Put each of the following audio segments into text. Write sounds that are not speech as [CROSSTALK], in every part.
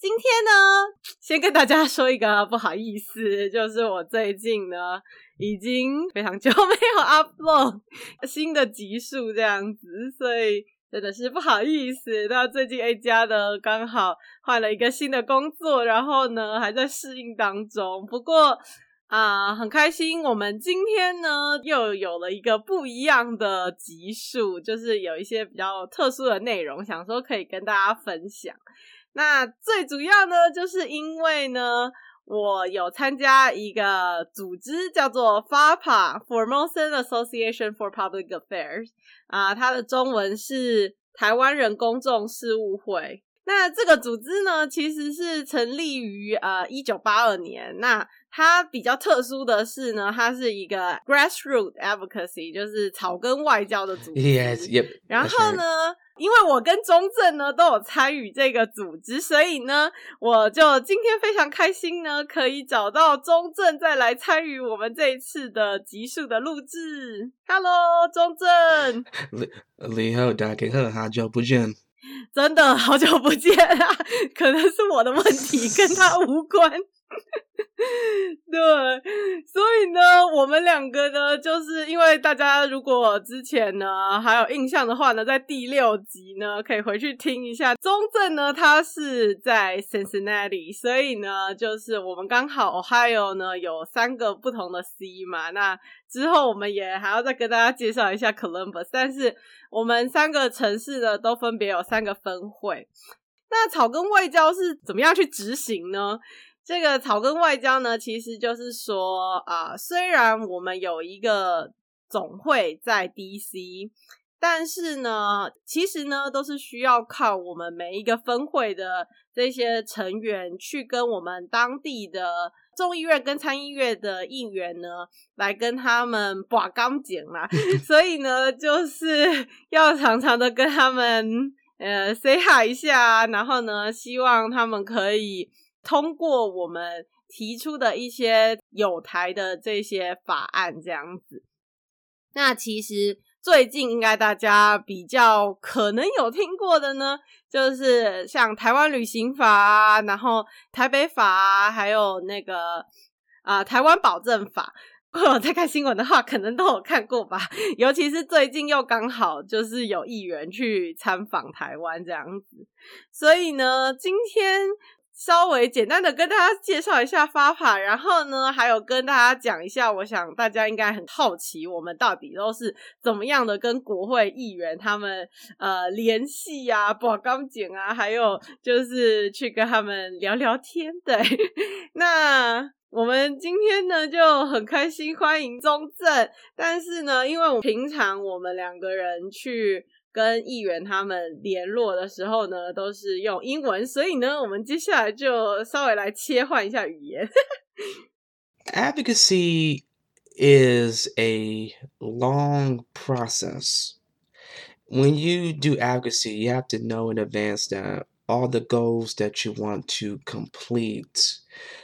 今天呢，[LAUGHS] 先跟大家说一个不好意思，就是我最近呢已经非常久没有 upload [LAUGHS] 新的集数这样子，所以真的是不好意思。那最近 A 家的刚好换了一个新的工作，然后呢还在适应当中。不过啊，很开心，我们今天呢又有了一个不一样的集数，就是有一些比较特殊的内容，想说可以跟大家分享。那最主要呢，就是因为呢，我有参加一个组织，叫做 FAPA（Formosan Association for Public Affairs） 啊，它的中文是台湾人公众事务会。那这个组织呢，其实是成立于呃一九八二年。那它比较特殊的是呢，它是一个 grassroots advocacy，就是草根外交的组织。Yes, yep. 然后呢？因为我跟中正呢都有参与这个组织，所以呢，我就今天非常开心呢，可以找到中正再来参与我们这一次的集数的录制。Hello，中正，[LAUGHS] 你好，大家好，好久不见，真的好久不见啊！可能是我的问题，跟他无关。[LAUGHS] 对，所以呢，我们两个呢，就是因为大家如果之前呢还有印象的话呢，在第六集呢可以回去听一下。中正呢，他是在 Cincinnati，所以呢，就是我们刚好 Ohio 呢有三个不同的 C 嘛。那之后我们也还要再跟大家介绍一下 Columbus，但是我们三个城市呢都分别有三个分会。那草根外交是怎么样去执行呢？这个草根外交呢，其实就是说啊，虽然我们有一个总会在 DC，但是呢，其实呢，都是需要靠我们每一个分会的这些成员去跟我们当地的众议院跟参议院的议员呢，来跟他们把钢剪啦。[LAUGHS] 所以呢，就是 [LAUGHS] 要常常的跟他们呃 say hi 一下，然后呢，希望他们可以。通过我们提出的一些有台的这些法案，这样子。那其实最近应该大家比较可能有听过的呢，就是像台湾旅行法，然后台北法啊，还有那个啊台湾保证法。[LAUGHS] 如果在看新闻的话，可能都有看过吧。尤其是最近又刚好就是有议员去参访台湾这样子，所以呢，今天。稍微简单的跟大家介绍一下发法，然后呢，还有跟大家讲一下，我想大家应该很好奇，我们到底都是怎么样的跟国会议员他们呃联系呀，把钢剪啊，还有就是去跟他们聊聊天。对，[LAUGHS] 那我们今天呢就很开心欢迎中正，但是呢，因为我平常我们两个人去。跟议员他们联络的时候呢，都是用英文，所以呢，我们接下来就稍微来切换一下语言。Advocacy [LAUGHS] is a long process. When you do advocacy, you have to know in advance that all the goals that you want to complete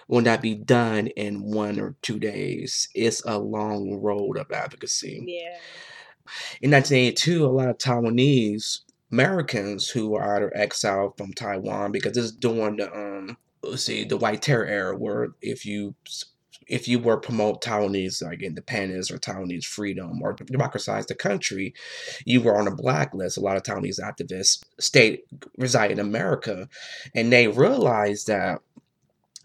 will not be done in one or two days. It's a long road of advocacy. Yeah. In 1982, a lot of Taiwanese Americans who are either exiled from Taiwan because this is during the um let's see the White Terror era, where if you if you were promote Taiwanese like independence or Taiwanese freedom or democratize the country, you were on a blacklist. A lot of Taiwanese activists stayed reside in America, and they realized that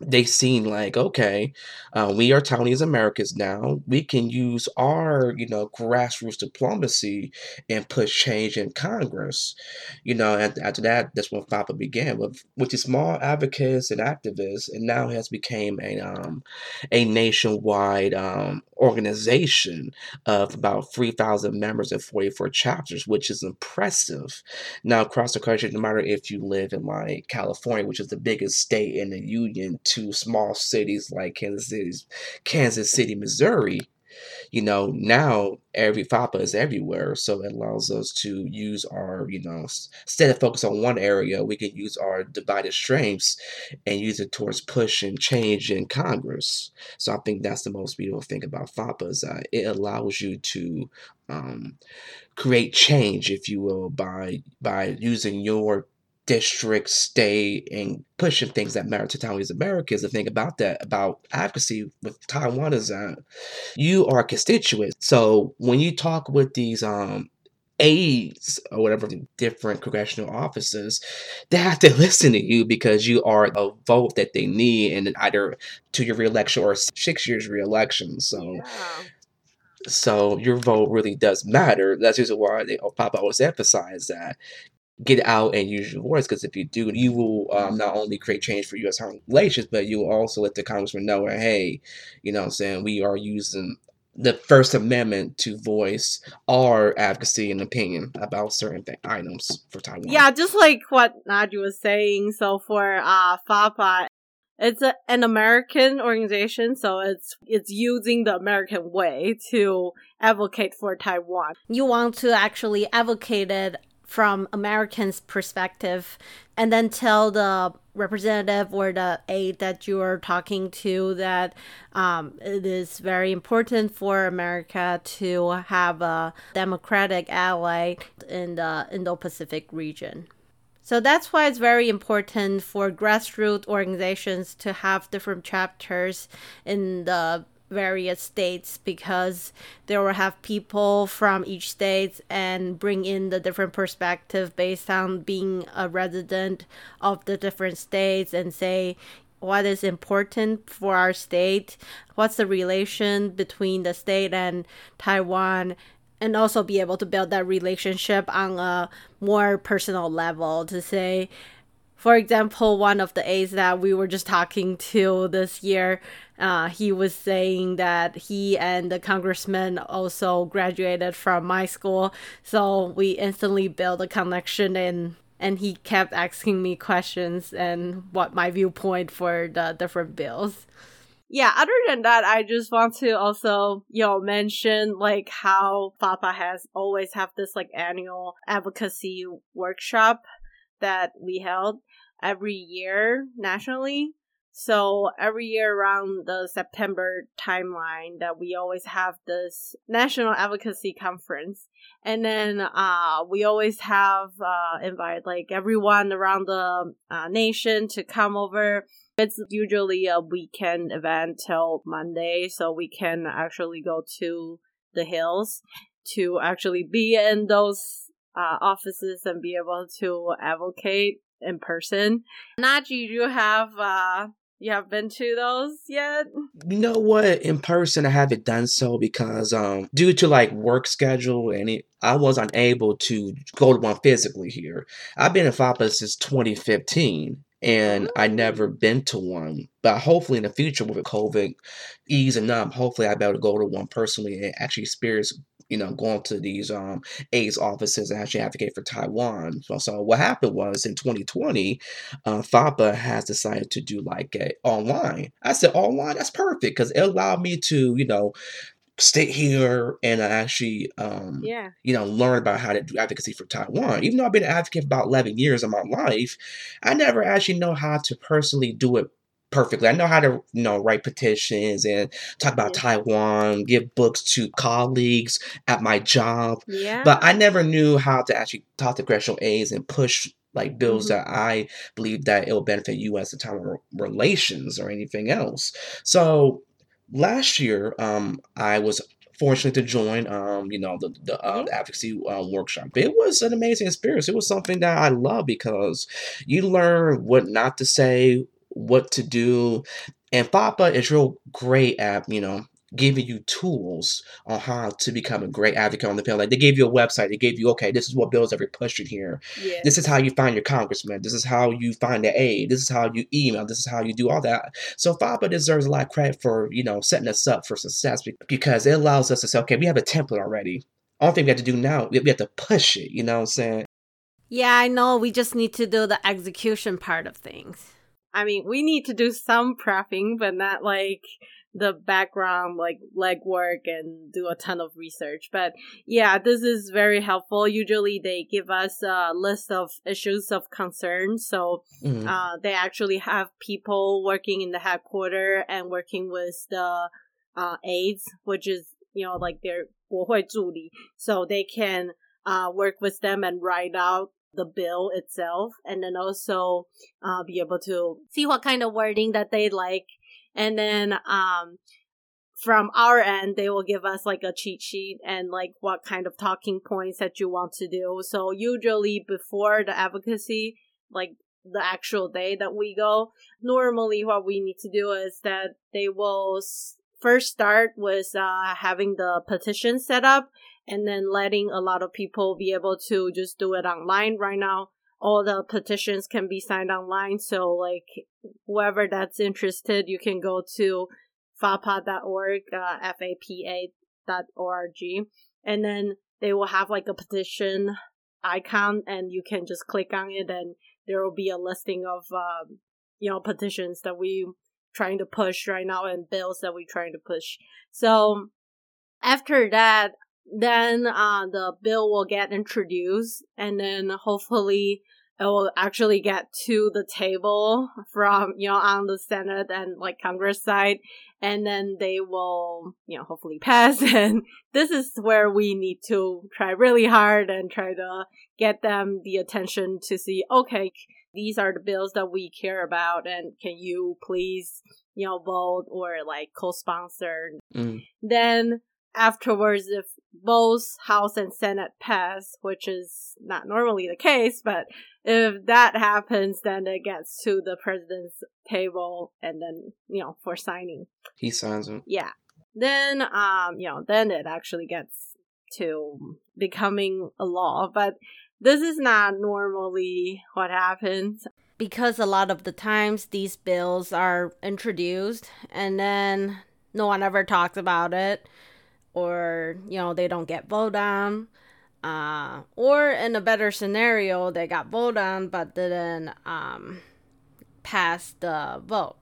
they seen like okay uh, we are taiwanese americans now. We can use our you know grassroots diplomacy and push change in congress. You know and after that that's when FAPA began with with the small advocates and activists and now has become a um a nationwide um organization of about 3000 members and 44 chapters which is impressive. Now across the country no matter if you live in like california which is the biggest state in the union to small cities like Kansas City, Kansas City, Missouri, you know, now every FAPA is everywhere. So it allows us to use our, you know, instead of focus on one area, we can use our divided strengths and use it towards pushing change in Congress. So I think that's the most beautiful thing about FAPA is that it allows you to um, create change, if you will, by by using your district, state, and pushing things that matter to Taiwanese Americans. The thing about that, about advocacy with Taiwan is that you are a constituent. So when you talk with these um aides or whatever different congressional offices, they have to [LAUGHS] listen to you because you are a vote that they need in either to your reelection or six years reelection. So Yeah. so your vote really does matter. That's just why they FAPA always emphasize that get out and use your voice because if you do, you will um, not only create change for U.S. relations, but you will also let the congressman know, hey, you know what I'm saying, we are using the First Amendment to voice our advocacy and opinion about certain th- items for Taiwan. Yeah, just like what Nadia was saying. So for uh FAPA, it's a, an American organization, so it's it's using the American way to advocate for Taiwan. You want to actually advocate it from Americans' perspective and then tell the representative or the aide that you are talking to that um, it is very important for America to have a democratic ally in the Indo Pacific region. So that's why it's very important for grassroots organizations to have different chapters in the various states because they will have people from each state and bring in the different perspective based on being a resident of the different states and say what is important for our state what's the relation between the state and taiwan and also be able to build that relationship on a more personal level to say for example, one of the aides that we were just talking to this year, uh, he was saying that he and the congressman also graduated from my school. So we instantly built a connection and and he kept asking me questions and what my viewpoint for the different bills. Yeah, other than that, I just want to also, you know, mention like how FAPA has always have this like annual advocacy workshop that we held every year nationally. So every year around the September timeline that we always have this national advocacy conference. And then uh we always have uh invite like everyone around the uh, nation to come over. It's usually a weekend event till Monday, so we can actually go to the hills to actually be in those uh, offices and be able to advocate in person. Naji, you have uh you have been to those yet? You know what? In person, I haven't done so because um due to like work schedule and it, I was unable to go to one physically here. I've been in FAPA since 2015 and I never been to one. But hopefully in the future with COVID easing up, hopefully I'll be able to go to one personally and actually experience you know, going to these um aides offices and actually advocate for Taiwan. So, so what happened was in 2020, uh, FAPA has decided to do like a online. I said online, that's perfect because it allowed me to, you know, stay here and I actually um Yeah. you know learn about how to do advocacy for Taiwan. Even though I've been an advocate for about 11 years of my life, I never actually know how to personally do it perfectly. I know how to, you know, write petitions and talk about Yeah. Taiwan, give books to colleagues at my job, Yeah. but I never knew how to actually talk to congressional aides and push like bills Mhm. that I believe that it will benefit U.S. and Taiwan re- relations or anything else. So last year, um, I was fortunate to join, um, you know, the the, uh, Mhm. the advocacy uh, workshop. It was an amazing experience. It was something that I love because you learn what not to say, what to do, and FAPA is real great at you know giving you tools on how to become a great advocate on the field. Like they gave you a website. They gave you okay, this is what bills are pushing here. yeah. This is how you find your congressman. This is how you find the aide. This is how you email. This is how you do all that. So FAPA deserves a lot of credit for you know setting us up for success because it allows us to say, okay, we have a template already. Only thing we have to do now, we we have to push it. You know what I'm saying? Yeah, I know. We just need to do the execution part of things. I mean, we need to do some prepping, but not like the background like legwork and do a ton of research. But yeah, this is very helpful. Usually they give us a list of issues of concern. So Mhm. uh, they actually have people working in the headquarter and working with the uh, aides, which is, you know, like their 国会助理. So they can uh, work with them and write out the bill itself and then also uh, be able to see what kind of wording that they like and then um from our end they will give us like a cheat sheet and like what kind of talking points that you want to do. So usually before the advocacy like the actual day that we go normally what we need to do is that they will first start with uh, having the petition set up and then letting a lot of people be able to just do it online right now all the petitions can be signed online. So like whoever that's interested you can go to fapa.org uh, f-a-p-a dot o-r-g. And then they will have like a petition icon and you can just click on it and there will be a listing of um, you know petitions that we trying to push right now and bills that we're trying to push. So after that then uh, the bill will get introduced and then hopefully it will actually get to the table from you know on the senate and like congress side and then they will you know hopefully [LAUGHS] pass and this is where we need to try really hard and try to get them the attention to see okay these are the bills that we care about and can you please you know vote or like co-sponsor Mm. then afterwards if both house and senate pass which is not normally the case but if that happens then it gets to the president's table and then you know for signing. He signs them. yeah. Then um you know then it actually gets to becoming a law but this is not normally what happens. Because a lot of the times these bills are introduced and then no one ever talks about it or you know they don't get voted on uh, or in a better scenario they got voted on but didn't um, pass the vote.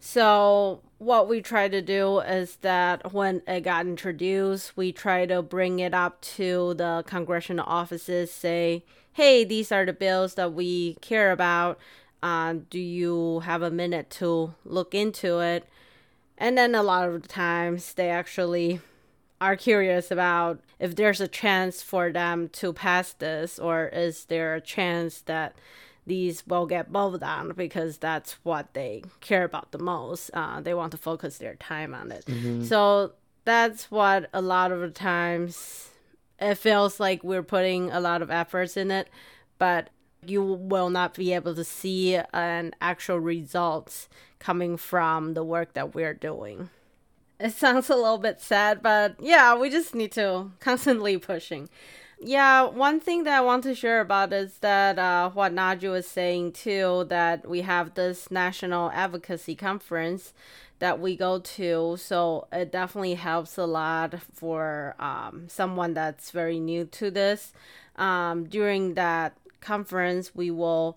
So what we try to do is that when it got introduced we try to bring it up to the congressional offices say hey these are the bills that we care about. Uh, do you have a minute to look into it? And then a lot of the times they actually are curious about if there's a chance for them to pass this or is there a chance that these will get voted on because that's what they care about the most. Uh, they want to focus their time on it. So that's what a lot of the times it feels like we're putting a lot of efforts in it, but you will not be able to see an actual results coming from the work that we're doing. It sounds a little bit sad, but yeah, we just need to constantly pushing. Yeah, one thing that I want to share about is that uh, what Naju was saying too, that we have this national advocacy conference that we go to. So it definitely helps a lot for um, someone that's very new to this. Um, during that conference, we will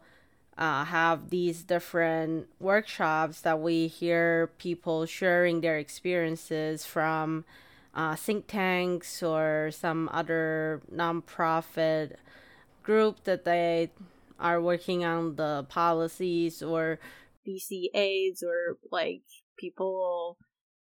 uh, have these different workshops that we hear people sharing their experiences from uh, think tanks or some other nonprofit group that they are working on the policies or DC aides or like people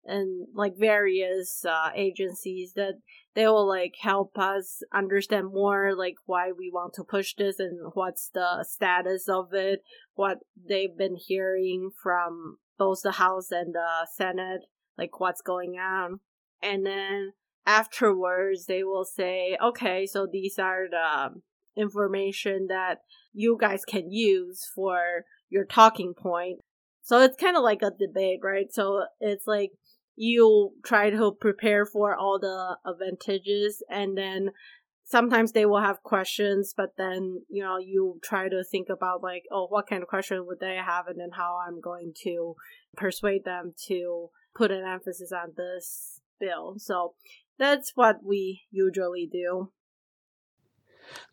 and like various uh, agencies that they will like help us understand more like why we want to push this and what's the status of it what they've been hearing from both the house and the senate like what's going on. And then afterwards they will say okay so these are the information that you guys can use for your talking point. So it's kind of like a debate right? So it's like you try to prepare for all the advantages and then sometimes they will have questions but then you know you try to think about like oh what kind of question would they have and then how i'm going to persuade them to put an emphasis on this bill. So that's what we usually do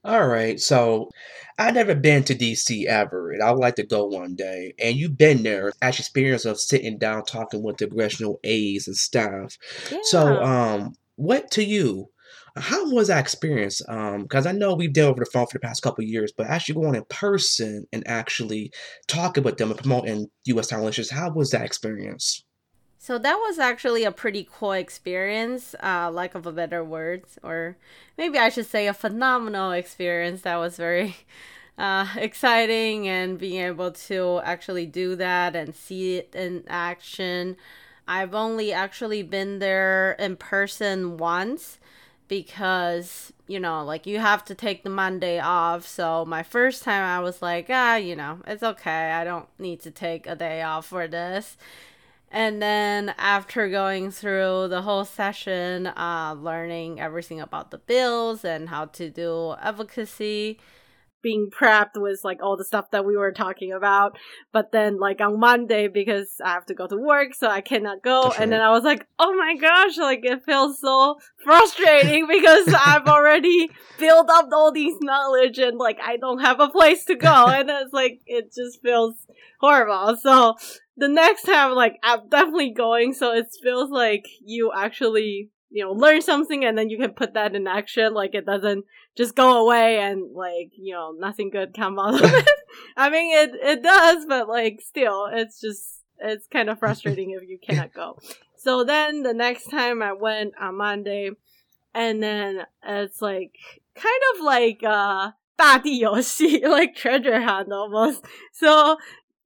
All right, so I've never been to DC ever, and I would like to go one day. And you've been there, actually experience of sitting down talking with the congressional aides and staff. So, um, what to you? How was that experience? Um, because I know we've dealt over the phone for the past couple of years, but actually going in person and actually talking with them and promoting U.S. Taiwan relations, how was that experience? So that was actually a pretty cool experience, uh, lack of a better words, or maybe I should say a phenomenal experience. That was very [LAUGHS] uh, exciting, and being able to actually do that and see it in action. I've only actually been there in person once because you know like you have to take the monday off so my first time i was like ah you know it's okay i don't need to take a day off for this and then after going through the whole session uh learning everything about the bills and how to do advocacy being prepped with like all the stuff that we were talking about. But then like on Monday because I have to go to work so I cannot go That's and then. I was like, "Oh my gosh, like it feels so frustrating [LAUGHS] because I've already built up all these knowledge and like I don't have a place to go." and it's like it just feels horrible. So the next time like I'm definitely going so it feels like you actually you know learn something and then you can put that in action like it doesn't just go away and like you know nothing good come out of [LAUGHS] it i mean it it does but like still it's just it's kind of frustrating if you cannot go so then the next time i went on monday and then it's like kind of like uh 大地游戏 like treasure [LAUGHS] hunt almost so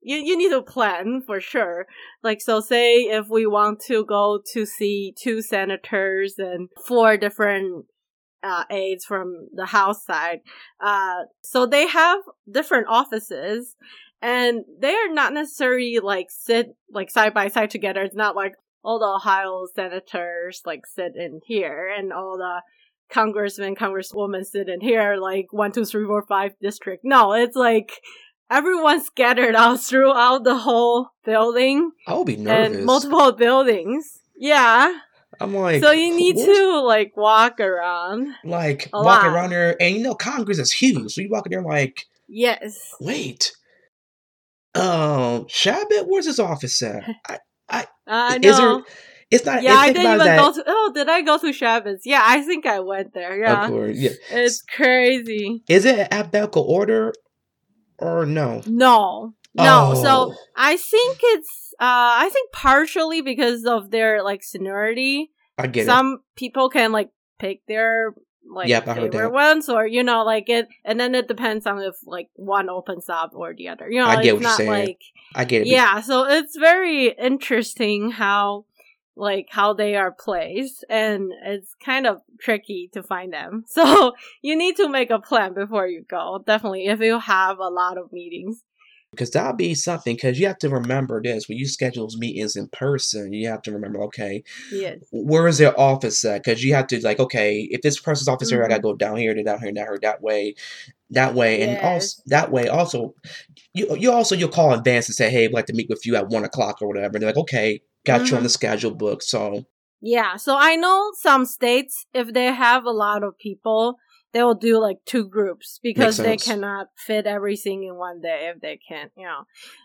you, you need to plan for sure. Like so say if we want to go to see two senators and four different uh, aides from the house side uh, so they have different offices and they are not necessarily like sit like side by side together. It's not like all the ohio senators like sit in here and all the congressmen congresswomen sit in here like one two three four five district. No it's like everyone's scattered out throughout the whole building I would be nervous. and multiple buildings. Yeah. I'm like, so you need where's- to like walk around. like a walking lot. around there, and you know Congress is huge, so you walking there like, Yes. wait, um, Chabot, where's his office at? [LAUGHS] I, I Is there- know. it's not. yeah, I didn't even that, go to. Oh, did I go to Chabot? Yeah, I think I went there. Yeah, Of course, yeah. it's crazy. Is it alphabetical order or no? No, no. So Oh, I think it's. Uh, I think partially because of their like seniority. I get it. Some people can like pick their like Yep, favorite ones, or you know, like it, and then it depends on if like one opens up or the other. You know, I get it's what you're not saying. like I get it. yeah. So it's very interesting how like how they are placed, and it's kind of tricky to find them. [LAUGHS] So you need to make a plan before you go. Definitely, if you have a lot of meetings. because that'll be something. Because you have to remember this when you schedule meetings in person. You have to remember, okay, Yes. where is their office at? Because you have to like, okay, if this person's office here, I gotta mm-hmm. go down here, to down here, down here, that way, that way, and also that way. Also, you you also you'll call in advance and say, hey, I'd like to meet with you at one o'clock or whatever. And they're like, okay, got you on Mhm. the schedule book. So Yeah, so I know some states, if they have a lot of people, they will do like two groups because they cannot fit everything in one day if they can't, you know.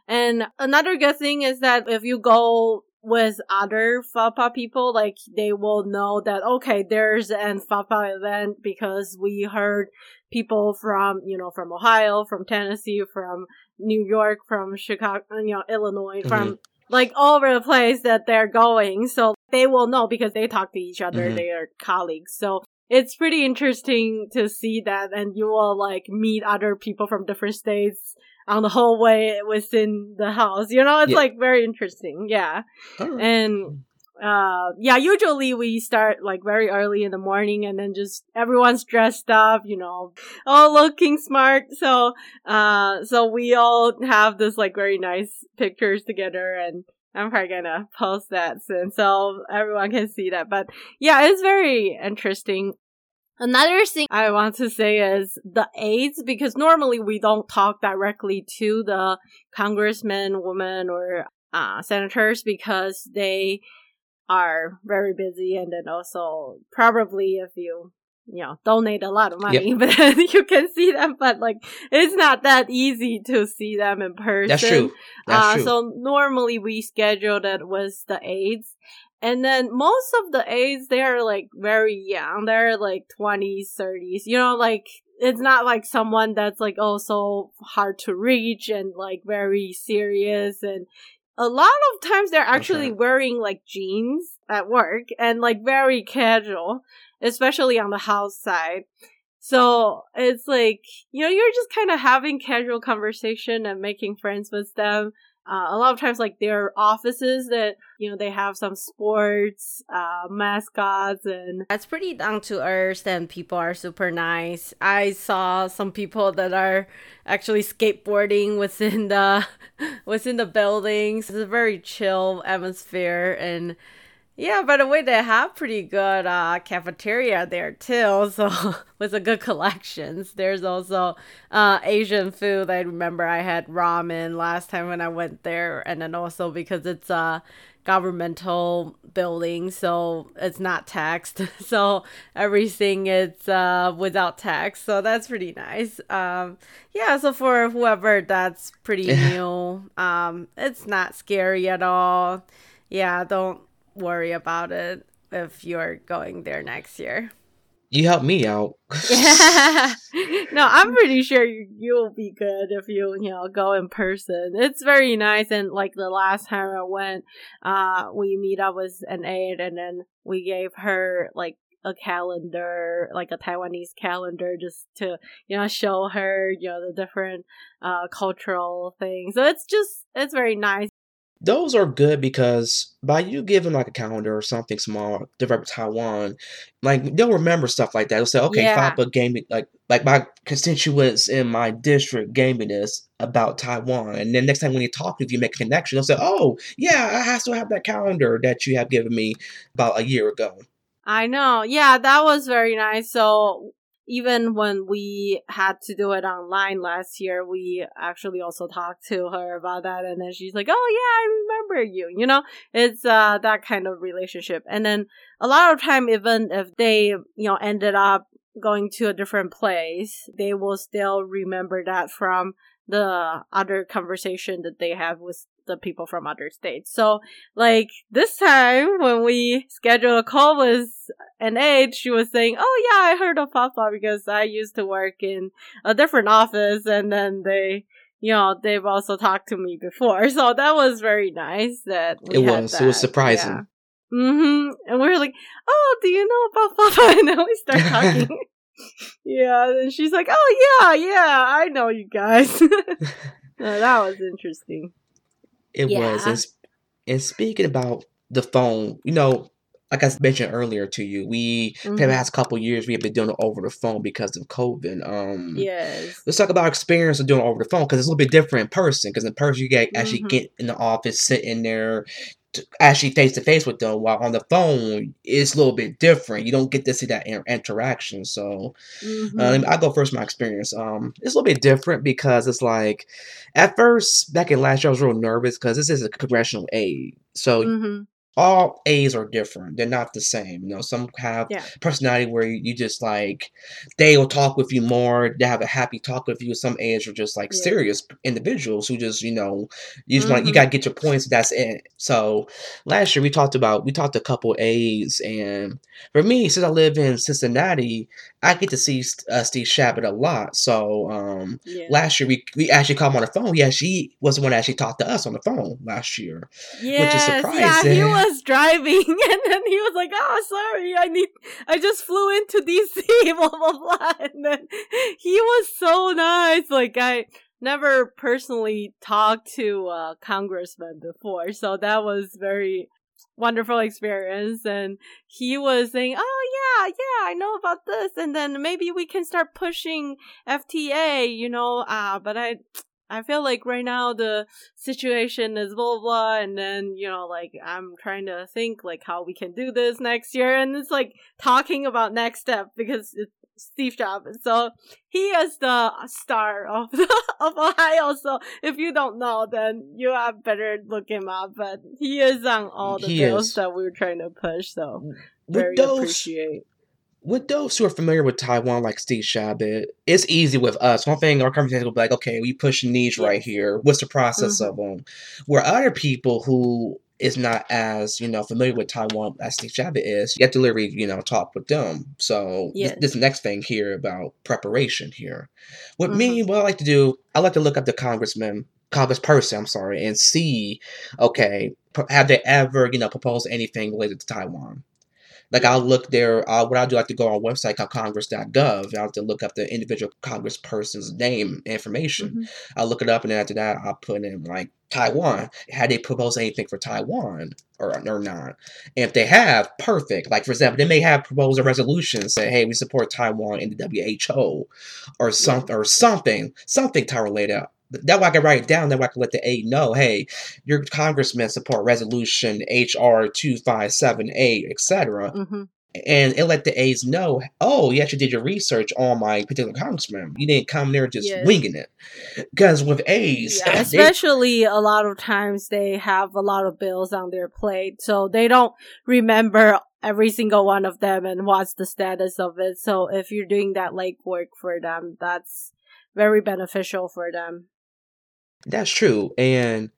And another good thing is that if you go with other FAPA people, like they will know that, okay, there's an FAPA event because we heard people from, you know, from Ohio, from Tennessee, from New York, from Chicago, you know, Illinois, from like all over the place that they're going. So they will know because they talk to each other, Mhm. they are colleagues. So it's pretty interesting to see that and you will like meet other people from different states on the whole way within the house. You know, it's Yeah. like very interesting. Yeah. right. And uh yeah, usually we start like very early in the morning and then just everyone's dressed up, you know, all looking smart. So uh so we all have this like very nice pictures together and I'm probably gonna post that soon so everyone can see that. But yeah, it's very interesting. Another thing I want to say is the aides, because normally we don't talk directly to the congressmen, women, or uh, senators because they are very busy and then also probably if you you know donate a lot of money, but [LAUGHS] then you can see them. But like it's not that easy to see them in person. That's true. That's uh, true. So normally we scheduled it with the aides. And then most of the aides, they're like very young. They're like 20s, 30s. You know, like it's not like someone that's like oh so hard to reach and like very serious and a lot of times they're actually Okay. wearing like jeans at work and like very casual especially on the house side so it's like you know you're just kind of having casual conversation and making friends with them uh, a lot of times like their offices that you know they have some sports uh mascots and That's pretty down to earth and people are super nice. I saw some people that are actually skateboarding within the [LAUGHS] within the buildings. It's a very chill atmosphere and yeah, by the way, they have pretty good uh, cafeteria there too. [LAUGHS] So with a good collections. There's also uh, Asian food. I remember I had ramen last time when I went there, and then also because it's a governmental building, so it's not taxed. [LAUGHS] So everything is uh, without tax. So that's pretty nice. Um, yeah. So for whoever that's pretty [LAUGHS] new, um, it's not scary at all. Yeah. Don't worry about it if you're going there next year. you help me out. [LAUGHS] no, I'm pretty sure you, you'll be good if you, you know, go in person. It's very nice. And like the last time I went, uh, we meet up with an aide and then we gave her like a calendar, like a Taiwanese calendar, just to, you know, show her, you know, the different, uh, cultural things. So it's just, it's very nice. Those are good because by you giving like a calendar or something small to Taiwan, like they'll remember stuff like that. They'll say, "Okay, Yeah. Fapa gave me like like my constituents in my district gave me this about Taiwan." And then next time when you talk, if you make a connection, they'll say, "Oh, yeah, I still have that calendar that you have given me about a year ago." I know. Yeah, that was very nice. So even when we had to do it online last year, we actually also talked to her about that and then she's like, "Oh yeah, I remember you." You know, it's uh that kind of relationship. And then a lot of time even if they, you know, ended up going to a different place, they will still remember that from the other conversation that they have with the people from other states. So like this time when we scheduled a call with an aide, she was saying, "Oh yeah, I heard of FAPA because I used to work in a different office, and then they." You know, they've also talked to me before, [LAUGHS] so that was very nice that we It had was. It was surprising. Yeah. Mm-hmm. And we were like, "Oh, do you know about [LAUGHS] FAPA?" And then we start talking. [LAUGHS] yeah, and she's like, "Oh yeah, yeah, I know you guys." No, that was interesting. It was. And, and speaking about the phone, you know, like I mentioned earlier to you, we for the past couple years we have been doing it over the phone because of COVID. Um, Yes. let's talk about our experience of doing it over the phone because it's a little bit different in person. Because in person, you get actually Mhm. get in the office, sitting there, t- actually face to face with them. While on the phone, it's a little bit different. You don't get to see that inter- interaction. So, Mhm. uh, me- I'll go first. My experience. Um, it's a little bit different because it's like, at first, back in last year, I was real nervous because this is a congressional aide. So Mhm. All A's are different. They're not the same. You know, some have Yeah. personality where you, you just like they will talk with you more. They have a happy talk with you. Some A's are just like Yeah. serious individuals who just you know you just want you Mhm. gotta get your points. That's it. So last year we talked about we talked a couple A's, and for me, since I live in Cincinnati, I get to see uh, Steve Chabot a lot. So um, Yeah. last year we we actually called him on the phone. He actually was the one that actually talked to us on the phone last year. Yes, yeah, he surprising. Was driving, [LAUGHS] and then he was like, "Oh, sorry, I need, I just flew into DC, [LAUGHS] blah blah blah." And then he was so nice. Like I never personally talked to a congressman before, so that was very wonderful experience. And he was saying, "Oh yeah, yeah, I know about this, and then maybe we can start pushing FTA, you know." Uh, but I. I feel like right now the situation is blah blah, blah and then you know like I'm trying to think like how we can do this next year and it's like talking about next step because it's Steve Chabot so he is the star of [LAUGHS] of Ohio so if you don't know then you have better look him up but he is on all the He bills is. that we are trying to push so very those appreciate with those who are familiar with Taiwan, like Steve Chabot, it's easy with us. One thing our conversation will be like, okay, we push niche right here. What's the process Mhm. of them? Where other people who is not as you know familiar with Taiwan as Steve Chabot is, you have to literally you know talk with them. So Yes. this, this next thing here about preparation here. With me, what I like to do, I like to look up the congressman, congressperson, I'm sorry, and see, okay, have they ever you know proposed anything related to Taiwan? Like I'll look there. Uh, what I'll do, I have to go on a website called Congress.gov. I have to look up the individual congressperson's name information. Mhm. I'll look it up, and then after that, I'll put in like Taiwan. Had they proposed anything for Taiwan or or not? And if they have, perfect. Like for example, they may have proposed a resolution say, "Hey, we support Taiwan in the WHO," or something, or something, something Taiwan related. That way I can write it down. That way I can let the aide know, hey, your congressman support resolution HR two five seven eight, etc. Mhm. And it let the aides know, oh, you actually did your research on my particular congressman. You didn't come there just Yes. winging it. Because with aides, Yeah, [LAUGHS] they- especially a lot of times they have a lot of bills on their plate, so they don't remember every single one of them and what's the status of it. So if you're doing that legwork for them, that's very beneficial for them. That's true. And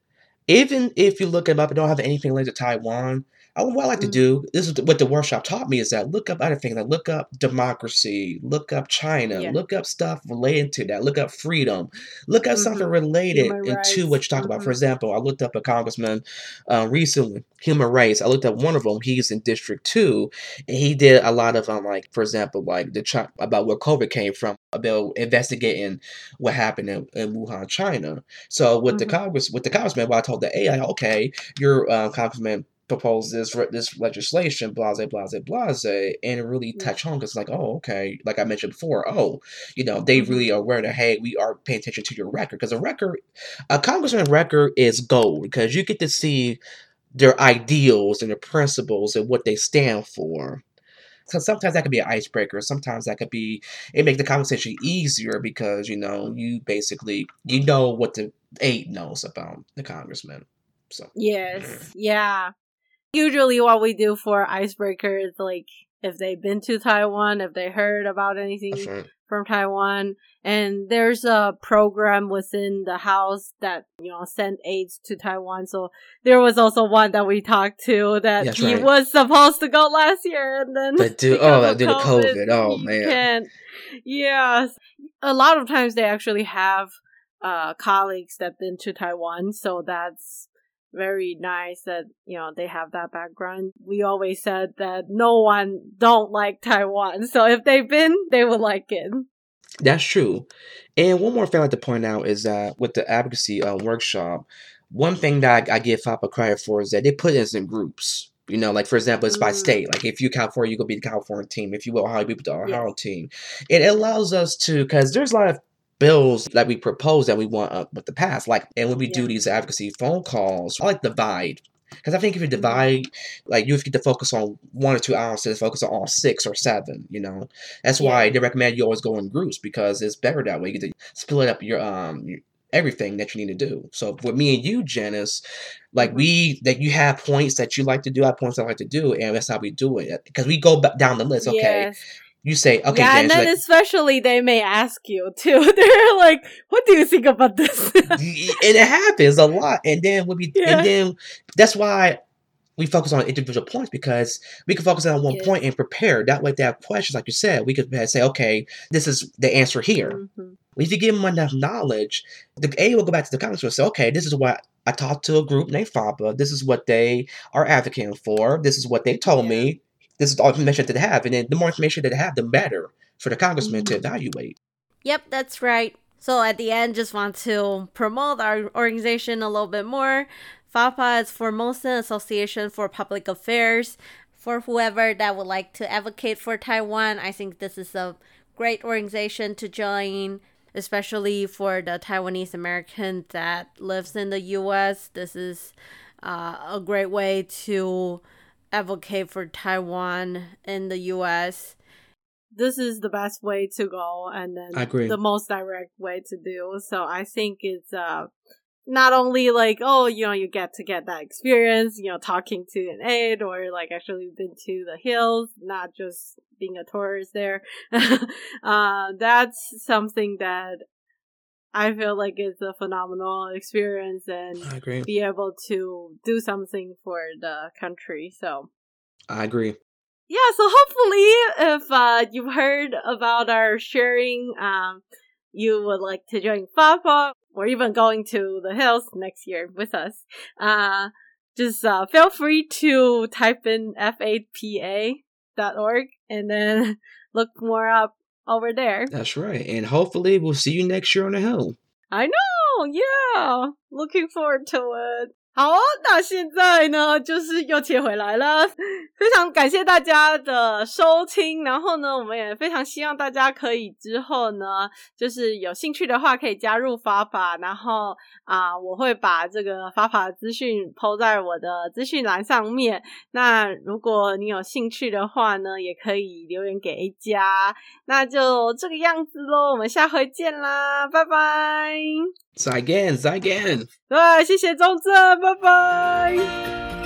even if you look them up and don't have anything related to Taiwan, I, what I like to Mhm. do, this is what the workshop taught me, is that look up other things. Like look up democracy, look up China, Yeah. look up stuff related to that, look up freedom, look up something Mhm. related into what you talk about. For Mhm. example, I looked up a congressman uh, recently, human rights. I looked up one of them. He's in District Two, and he did a lot of um, like, for example, like the Chi- about where COVID came from, about investigating what happened in, in Wuhan, China. So with the Mhm. Congress, with the congressman, well, I told the AI, okay, your uh, congressman proposed this this legislation, blase, blase, blase, and it really Yeah. touched home because like, oh, okay, like I mentioned before, oh, you know, they Mhm. really are aware that hey, we are paying attention to your record because a record, a congressman record is gold because you get to see their ideals and their principles and what they stand for. So sometimes that could be an icebreaker. Sometimes that could be it makes the conversation easier because you know you basically you know what the aide knows about the congressman. So Yes, mm-hmm. yeah. Usually, what we do for icebreaker is like if they've been to Taiwan, if they heard about anything right. From Taiwan, and there's a program within the house that you know sent aides to Taiwan. So there was also one that we talked to that That's he right. was supposed to go last year, and then But [LAUGHS] oh, of due to COVID, oh, man. can't. Yes, a lot of times they actually have uh colleagues that been to Taiwan, so that's very nice that you know they have that background. We always said that no one don't like Taiwan, so if they've been, they will like it. That's true. And one more thing I'd like to point out is that with the advocacy uh, workshop, one thing that I, I give FAPA credit for is that they put us in groups. You know, like for example, it's by Mm. state. Like if you California, you go be the California team. If you will, Ohio, you be the Ohio team. It allows us to because there's a lot of bills that we propose that we want up with the past. Like, and when we do these advocacy phone calls, I like divide. Because I think if you divide, like you get to focus on one or two hours instead of focus on all six or seven, you know. That's Yeah. why they recommend you always go in groups because it's better that way. You get to split up your um your, everything that you need to do. So with me and you, Janice, like Mhm. we that you have points that you like to do, I have points I like to do, and that's how we do it. Because we go ba- down the list. Okay, Yes. You say okay, yeah, and then like, especially they may ask you too. [LAUGHS] They're like, "What do you think about this?" and it happens a lot. And then when we Yeah. and then that's why we focus on individual points because we can focus on one Yeah. point and prepare. That way, they have questions, like you said, we could say, okay, this is the answer here. Mhm. If you give them enough knowledge, the A will go back to the comments and say, okay, this is what I talked to a group named FAPA. This is what they are advocating for. This is what they told Yeah. me. This is all information that they have. And then the more information that they have, the better for the congressman to Mhm. evaluate. Yep, that's right. So at the end, just want to promote our organization a little bit more. FAPA is Formosan Association for Public Affairs. For whoever that would like to advocate for Taiwan, I think this is a great organization to join, especially for the Taiwanese American that lives in the U.S. This is uh, a great way to advocate for Taiwan in the U.S. This is the best way to go, and then I agree. the most direct way to do. So I think it's uh not only like oh you know you get to get that experience you know talking to an aide or like actually been to the hills not just being a tourist there [LAUGHS] uh that's something that i feel like it's a phenomenal experience and I agree. be able to do something for the country so I agree. yeah so hopefully if uh you've heard about our sharing um you would like to join FAPA or even going to the hills next year with us, uh, just uh, feel free to type in fapa.org and then [LAUGHS] look more up over there. That's right. And hopefully we'll see you next year on the hill. I know, yeah, looking forward to it. 好，那现在呢，就是又切回来了，[LAUGHS] 非常感谢大家的收听。然后呢，我们也非常希望大家可以之后呢，就是有兴趣的话，可以加入法法。然后啊，我会把这个法法资讯抛在我的资讯栏上面。那如果你有兴趣的话呢，也可以留言给 A 加。那就这个样子喽，我们下回见啦，拜拜。再见，再见。对，谢谢钟正，拜拜。